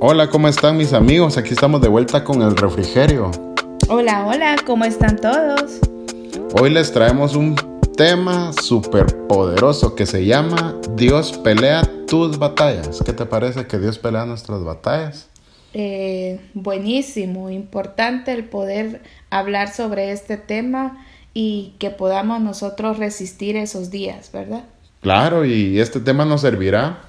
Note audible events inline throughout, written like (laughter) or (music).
Hola, ¿cómo están mis amigos? Aquí estamos de vuelta con el refrigerio. Hola, hola, ¿cómo están todos? Hoy les traemos un tema súper poderoso que se llama Dios pelea tus batallas. ¿Qué te parece que Dios pelea nuestras batallas? Eh, buenísimo, importante el poder hablar sobre este tema y que podamos nosotros resistir esos días, ¿verdad? Claro, y este tema nos servirá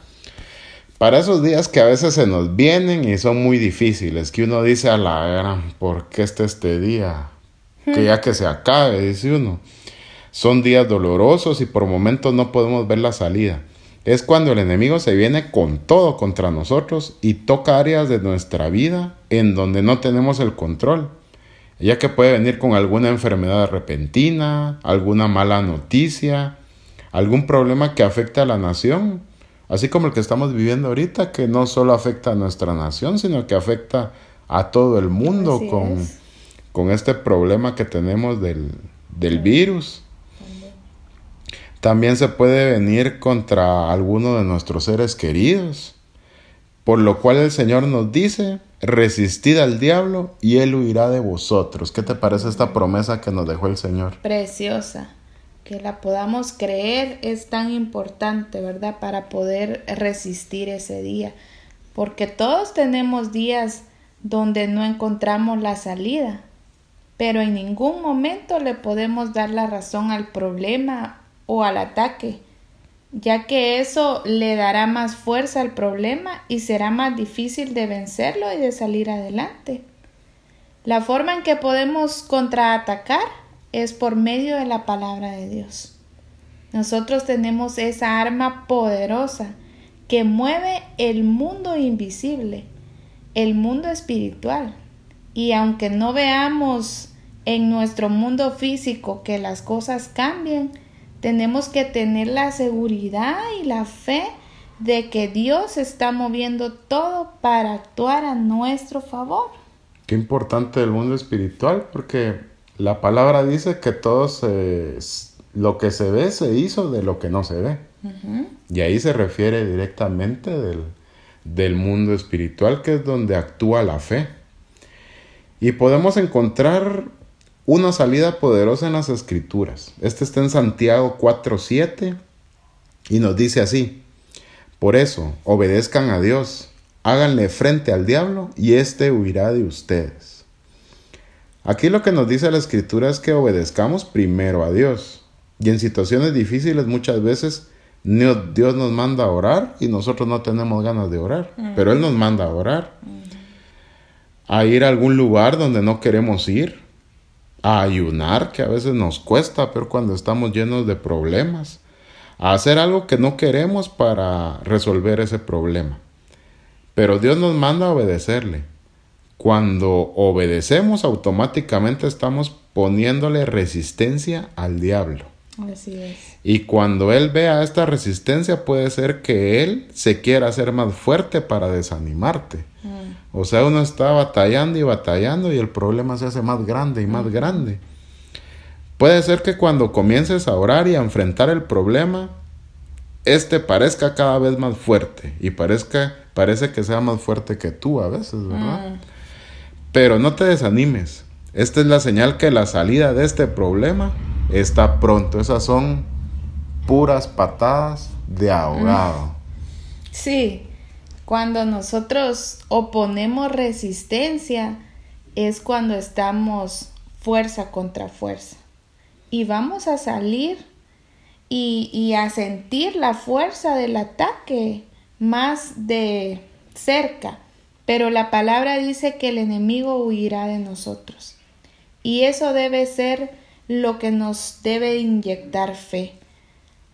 para esos días que a veces se nos vienen y son muy difíciles, que uno dice a la gran, ¿por qué está este día? Que ya que se acabe, dice uno. Son días dolorosos y por momentos no podemos ver la salida. Es cuando el enemigo se viene con todo contra nosotros y toca áreas de nuestra vida en donde no tenemos el control, ya que puede venir con alguna enfermedad repentina, alguna mala noticia, algún problema que afecte a la nación Así como el que estamos viviendo ahorita, que no solo afecta a nuestra nación, sino que afecta a todo el mundo con, con, este problema que tenemos del, del virus. También se puede venir contra alguno de nuestros seres queridos, por lo cual el Señor nos dice, resistid al diablo y él huirá de vosotros. ¿Qué te parece esta promesa que nos dejó el Señor? Preciosa que la podamos creer es tan importante, ¿verdad? Para poder resistir ese día. Porque todos tenemos días donde no encontramos la salida, pero en ningún momento le podemos dar la razón al problema o al ataque, ya que eso le dará más fuerza al problema y será más difícil de vencerlo y de salir adelante. La forma en que podemos contraatacar es por medio de la palabra de Dios. Nosotros tenemos esa arma poderosa que mueve el mundo invisible, el mundo espiritual. Y aunque no veamos en nuestro mundo físico que las cosas cambien, tenemos que tener la seguridad y la fe de que Dios está moviendo todo para actuar a nuestro favor. Qué importante el mundo espiritual porque la palabra dice que todo se, lo que se ve se hizo de lo que no se ve. Y ahí se refiere directamente del, del mundo espiritual, que es donde actúa la fe. Y podemos encontrar una salida poderosa en las escrituras. Este está en Santiago 4.7 y nos dice así, por eso, obedezcan a Dios, háganle frente al diablo y éste huirá de ustedes. Aquí lo que nos dice la escritura es que obedezcamos primero a Dios. Y en situaciones difíciles muchas veces Dios nos manda a orar y nosotros no tenemos ganas de orar, pero Él nos manda a orar. A ir a algún lugar donde no queremos ir, a ayunar, que a veces nos cuesta, pero cuando estamos llenos de problemas, a hacer algo que no queremos para resolver ese problema. Pero Dios nos manda a obedecerle. Cuando obedecemos, automáticamente estamos poniéndole resistencia al diablo. Así es. Y cuando él vea esta resistencia, puede ser que él se quiera hacer más fuerte para desanimarte. Mm. O sea, uno está batallando y batallando y el problema se hace más grande y más mm. grande. Puede ser que cuando comiences a orar y a enfrentar el problema, este parezca cada vez más fuerte y parezca, parece que sea más fuerte que tú a veces, ¿verdad? Mm. Pero no te desanimes. Esta es la señal que la salida de este problema está pronto. Esas son puras patadas de ahogado. Sí, cuando nosotros oponemos resistencia es cuando estamos fuerza contra fuerza. Y vamos a salir y, y a sentir la fuerza del ataque más de cerca pero la palabra dice que el enemigo huirá de nosotros. Y eso debe ser lo que nos debe inyectar fe,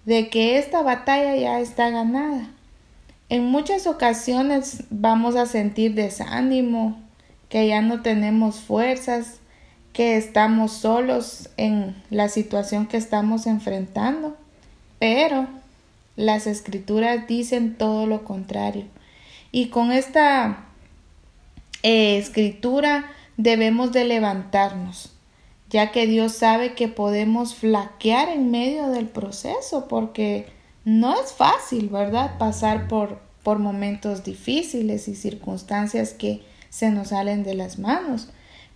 de que esta batalla ya está ganada. En muchas ocasiones vamos a sentir desánimo, que ya no tenemos fuerzas, que estamos solos en la situación que estamos enfrentando, pero las escrituras dicen todo lo contrario. Y con esta escritura debemos de levantarnos, ya que Dios sabe que podemos flaquear en medio del proceso, porque no es fácil, ¿verdad? Pasar por, por momentos difíciles y circunstancias que se nos salen de las manos.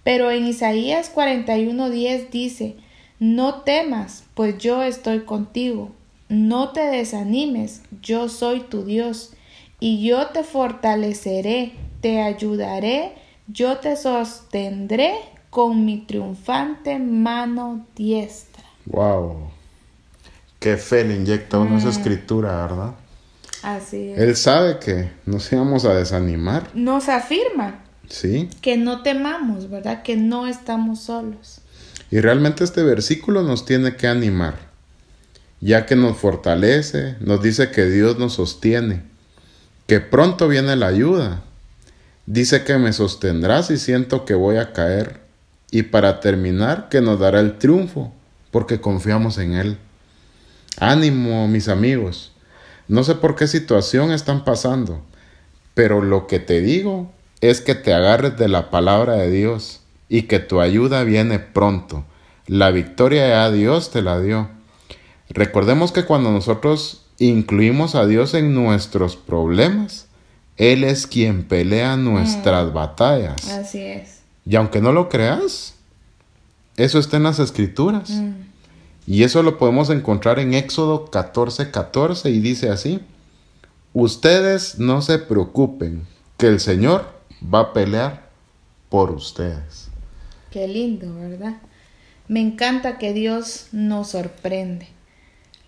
Pero en Isaías 41:10 dice, no temas, pues yo estoy contigo. No te desanimes, yo soy tu Dios, y yo te fortaleceré, te ayudaré, yo te sostendré con mi triunfante mano diestra. Wow. Qué fe le inyecta uno esa mm. escritura, ¿verdad? Así es. Él sabe que nos íbamos a desanimar. Nos afirma. Sí. Que no temamos, ¿verdad? Que no estamos solos. Y realmente este versículo nos tiene que animar, ya que nos fortalece, nos dice que Dios nos sostiene, que pronto viene la ayuda. Dice que me sostendrá si siento que voy a caer. Y para terminar, que nos dará el triunfo, porque confiamos en Él. Ánimo, mis amigos. No sé por qué situación están pasando, pero lo que te digo es que te agarres de la palabra de Dios y que tu ayuda viene pronto. La victoria ya Dios te la dio. Recordemos que cuando nosotros incluimos a Dios en nuestros problemas, Él es quien pelea nuestras mm. batallas. Así es. Y aunque no lo creas, eso está en las escrituras. Mm. Y eso lo podemos encontrar en Éxodo 14, 14 y dice así, ustedes no se preocupen, que el Señor va a pelear por ustedes. Qué lindo, ¿verdad? Me encanta que Dios nos sorprende.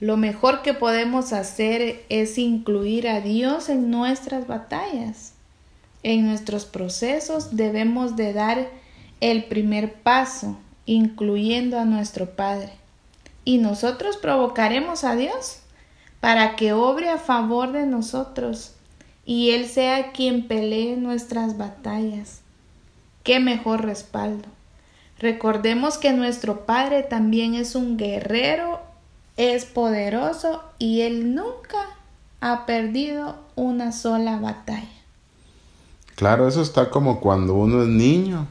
Lo mejor que podemos hacer es incluir a Dios en nuestras batallas. En nuestros procesos debemos de dar el primer paso, incluyendo a nuestro Padre. Y nosotros provocaremos a Dios para que obre a favor de nosotros y Él sea quien pelee nuestras batallas. Qué mejor respaldo. Recordemos que nuestro Padre también es un guerrero, es poderoso y Él nunca ha perdido una sola batalla. Claro, eso está como cuando uno es niño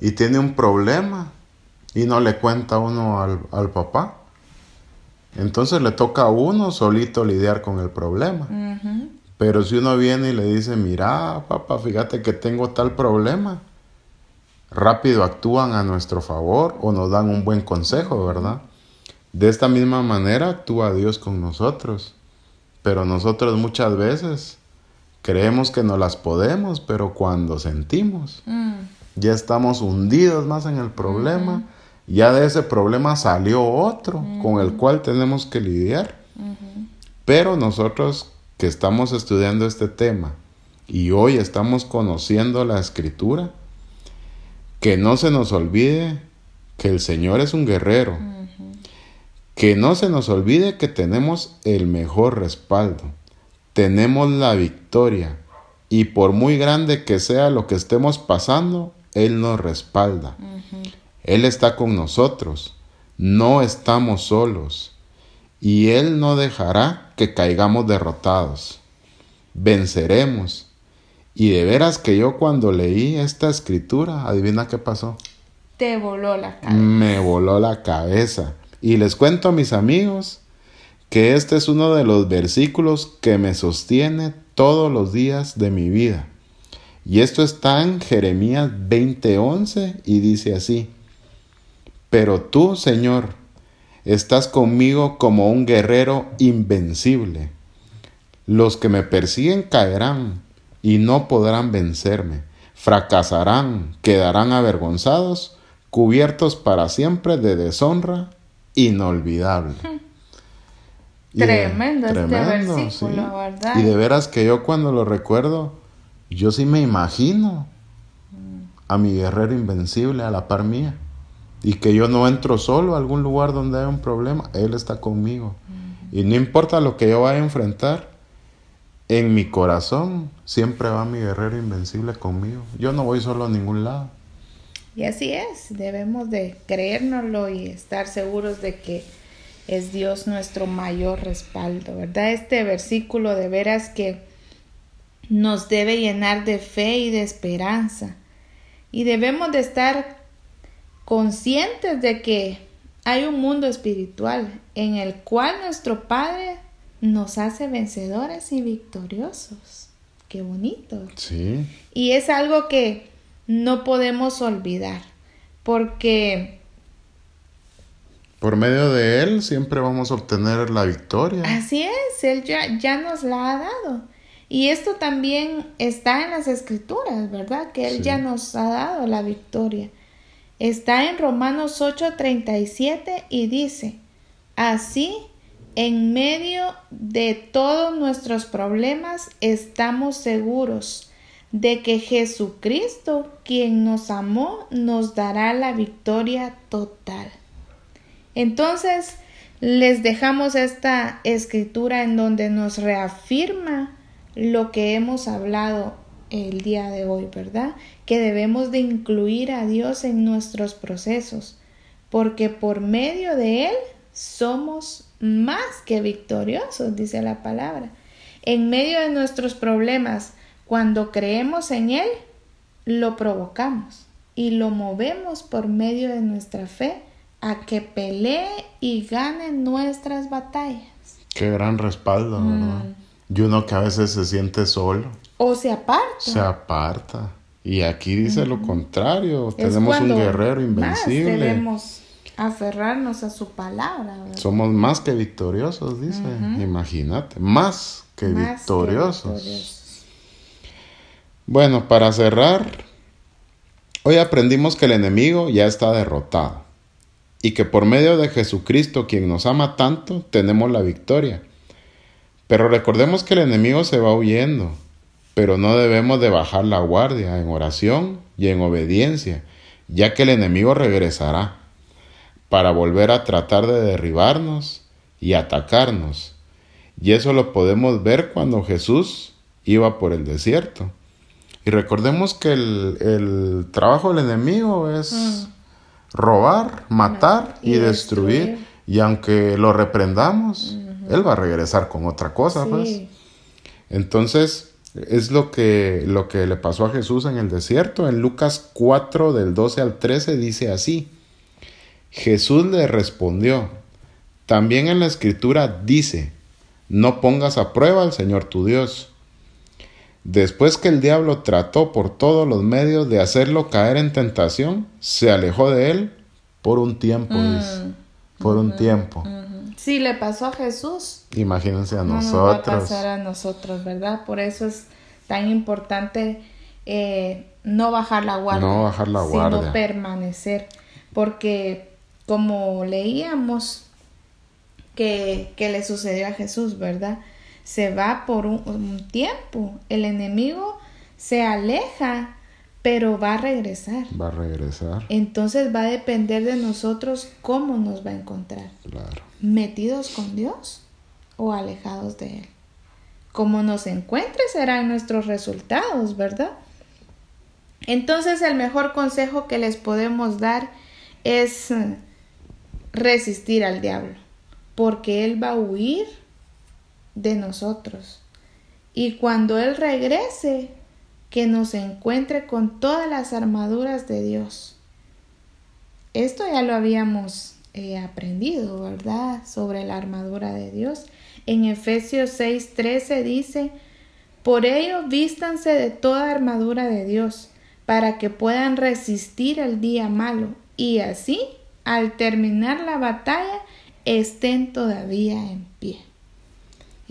y tiene un problema y no le cuenta uno al, papá. Entonces le toca a uno solito lidiar con el problema. Pero si uno viene y le dice, mira, papá, fíjate que tengo tal problema, rápido actúan a nuestro favor o nos dan un buen consejo, ¿verdad? De esta misma manera actúa Dios con nosotros. Pero nosotros muchas veces creemos que no las podemos, pero cuando sentimos, mm. ya estamos hundidos más en el problema. Ya de ese problema salió otro con el cual tenemos que lidiar. Pero nosotros que estamos estudiando este tema y hoy estamos conociendo la escritura, que no se nos olvide que el Señor es un guerrero. Que no se nos olvide que tenemos el mejor respaldo. Tenemos la victoria. Y por muy grande que sea lo que estemos pasando, Él nos respalda. Él está con nosotros. No estamos solos. Y Él no dejará que caigamos derrotados. Venceremos y de veras que yo cuando leí esta escritura, adivina qué pasó. Te voló la cabeza. Me voló la cabeza. Y les cuento a mis amigos que este es uno de los versículos que me sostiene todos los días de mi vida. Y esto está en Jeremías 20:11 y dice así, Pero tú, Señor, estás conmigo como un guerrero invencible. Los que me persiguen caerán y no podrán vencerme. Fracasarán, quedarán avergonzados, cubiertos para siempre de deshonra inolvidable. (laughs) Tremendo, este versículo, ¿verdad? Y de veras que yo cuando lo recuerdo, yo sí me imagino a mi guerrero invencible a la par mía. Y que yo no entro solo a algún lugar donde hay un problema, Él está conmigo. Y no importa lo que yo vaya a enfrentar, en mi corazón siempre va mi guerrero invencible conmigo. Yo no voy solo a ningún lado. Y así es, debemos de creérnoslo y estar seguros de que es Dios nuestro mayor respaldo, ¿verdad? Este versículo de veras que nos debe llenar de fe y de esperanza. Y debemos de estar conscientes de que hay un mundo espiritual en el cual nuestro Padre nos hace vencedores y victoriosos. Qué bonito. Sí. Y es algo que no podemos olvidar, porque por medio de Él siempre vamos a obtener la victoria. Así es, Él ya, ya nos la ha dado. Y esto también está en las escrituras, ¿verdad? Que Él ya nos ha dado la victoria. Está en Romanos 8:37 y dice, así, en medio de todos nuestros problemas, estamos seguros de que Jesucristo, quien nos amó, nos dará la victoria total. Entonces, les dejamos esta escritura en donde nos reafirma lo que hemos hablado el día de hoy, ¿verdad? Que debemos de incluir a Dios en nuestros procesos, porque por medio de Él somos más que victoriosos, dice la palabra. En medio de nuestros problemas, cuando creemos en Él, lo provocamos y lo movemos por medio de nuestra fe a que pelee y gane nuestras batallas. Qué gran respaldo, ¿verdad? Mm. Y uno que a veces se siente solo. O se aparta. Se aparta. Y aquí dice lo contrario. tenemos un guerrero invencible. debemos aferrarnos a su palabra. Somos más que victoriosos, dice. Imagínate. Más que victoriosos. Bueno, para cerrar, hoy aprendimos que el enemigo ya está derrotado y que por medio de Jesucristo, quien nos ama tanto, tenemos la victoria. Pero recordemos que el enemigo se va huyendo, pero no debemos de bajar la guardia en oración y en obediencia, ya que el enemigo regresará para volver a tratar de derribarnos y atacarnos. Y eso lo podemos ver cuando Jesús iba por el desierto. Y recordemos que el, trabajo del enemigo es mm. robar, matar y, destruir. Y aunque lo reprendamos, él va a regresar con otra cosa, pues. Entonces, es lo que, lo que le pasó a Jesús en el desierto. En Lucas 4, del 12 al 13, dice así. Jesús le respondió, también en la escritura dice, no pongas a prueba al Señor tu Dios. Después que el diablo trató por todos los medios de hacerlo caer en tentación, se alejó de él por un tiempo, mm. dice. Por un tiempo. Si le pasó a Jesús. Imagínense a nosotros. No va a pasar a nosotros, ¿verdad? Por eso es tan importante eh, no bajar la guardia. No bajar la guardia. Sino permanecer. Porque como leíamos que, que le sucedió a Jesús, ¿verdad? Se va por un tiempo. El enemigo se aleja pero va a regresar. Va a regresar. Entonces va a depender de nosotros cómo nos va a encontrar. Claro. ¿Metidos con Dios o alejados de Él? Como nos encuentre serán nuestros resultados, ¿verdad? Entonces el mejor consejo que les podemos dar es resistir al diablo, porque Él va a huir de nosotros. Y cuando Él regrese, que nos encuentre con todas las armaduras de Dios. Esto ya lo habíamos eh, aprendido, ¿verdad? Sobre la armadura de Dios. En Efesios 6:13 dice, por ello vístanse de toda armadura de Dios, para que puedan resistir el día malo, y así, al terminar la batalla, estén todavía en pie.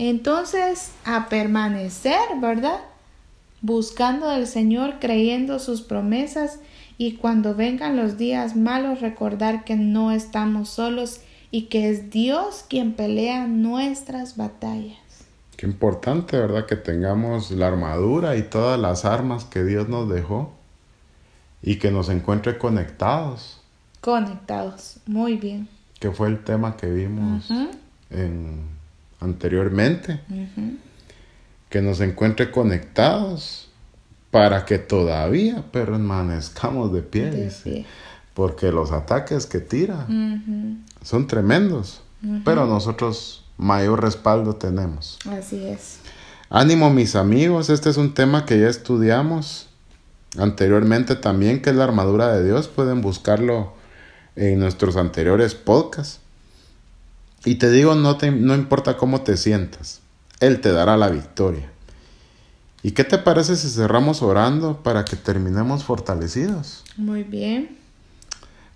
Entonces, a permanecer, ¿verdad? buscando al Señor, creyendo sus promesas y cuando vengan los días malos recordar que no estamos solos y que es Dios quien pelea nuestras batallas. Qué importante, ¿verdad? Que tengamos la armadura y todas las armas que Dios nos dejó y que nos encuentre conectados. Conectados, muy bien. Que fue el tema que vimos en, anteriormente que nos encuentre conectados para que todavía permanezcamos de pie, porque los ataques que tira son tremendos, pero nosotros mayor respaldo tenemos. Así es. Ánimo mis amigos, este es un tema que ya estudiamos anteriormente también, que es la armadura de Dios, pueden buscarlo en nuestros anteriores podcasts. Y te digo, no, te, no importa cómo te sientas, Él te dará la victoria. ¿Y qué te parece si cerramos orando para que terminemos fortalecidos? Muy bien.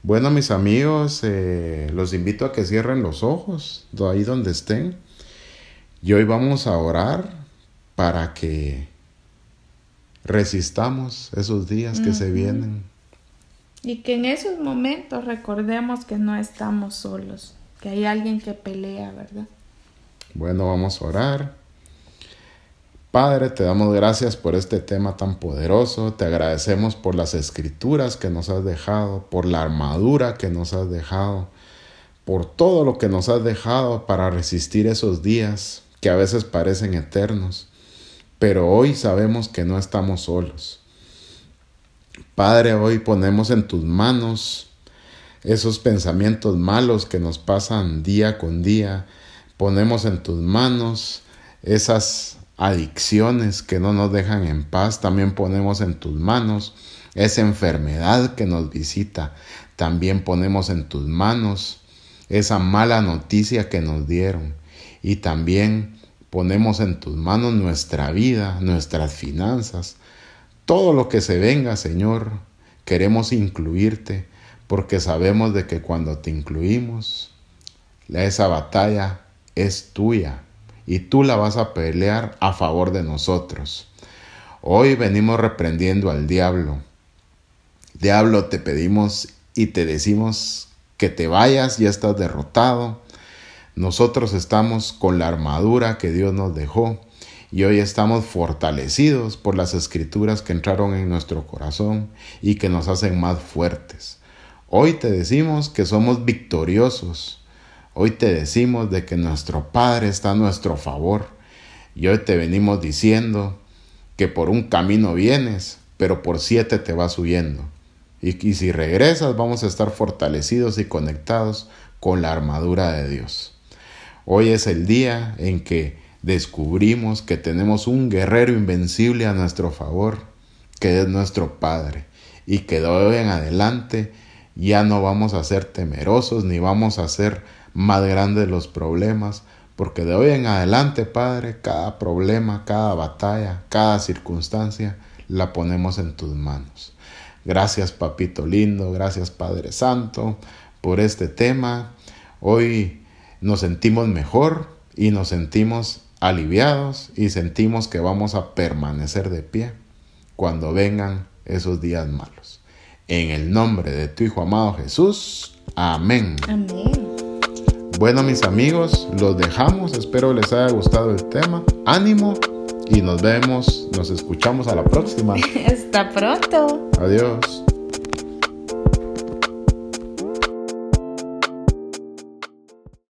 Bueno, mis amigos, eh, los invito a que cierren los ojos, ahí donde estén. Y hoy vamos a orar para que resistamos esos días que se vienen. Y que en esos momentos recordemos que no estamos solos, que hay alguien que pelea, ¿verdad? Bueno, vamos a orar. Padre, te damos gracias por este tema tan poderoso, te agradecemos por las escrituras que nos has dejado, por la armadura que nos has dejado, por todo lo que nos has dejado para resistir esos días que a veces parecen eternos, pero hoy sabemos que no estamos solos. Padre, hoy ponemos en tus manos esos pensamientos malos que nos pasan día con día, ponemos en tus manos esas adicciones que no nos dejan en paz, también ponemos en tus manos esa enfermedad que nos visita, también ponemos en tus manos esa mala noticia que nos dieron y también ponemos en tus manos nuestra vida, nuestras finanzas, todo lo que se venga, Señor, queremos incluirte porque sabemos de que cuando te incluimos, esa batalla es tuya y tú la vas a pelear a favor de nosotros. Hoy venimos reprendiendo al diablo. Diablo, te pedimos y te decimos que te vayas, ya estás derrotado. Nosotros estamos con la armadura que Dios nos dejó y hoy estamos fortalecidos por las escrituras que entraron en nuestro corazón y que nos hacen más fuertes. Hoy te decimos que somos victoriosos Hoy te decimos de que nuestro Padre está a nuestro favor y hoy te venimos diciendo que por un camino vienes, pero por siete te vas huyendo. Y, y si regresas vamos a estar fortalecidos y conectados con la armadura de Dios. Hoy es el día en que descubrimos que tenemos un guerrero invencible a nuestro favor, que es nuestro Padre, y que de hoy en adelante ya no vamos a ser temerosos ni vamos a ser más grandes los problemas, porque de hoy en adelante, Padre, cada problema, cada batalla, cada circunstancia, la ponemos en tus manos. Gracias, Papito lindo, gracias, Padre Santo, por este tema. Hoy nos sentimos mejor y nos sentimos aliviados y sentimos que vamos a permanecer de pie cuando vengan esos días malos. En el nombre de tu Hijo amado Jesús. Amén. Amén. Bueno, mis amigos, los dejamos. Espero les haya gustado el tema. Ánimo y nos vemos, nos escuchamos a la próxima. (laughs) Hasta pronto. Adiós.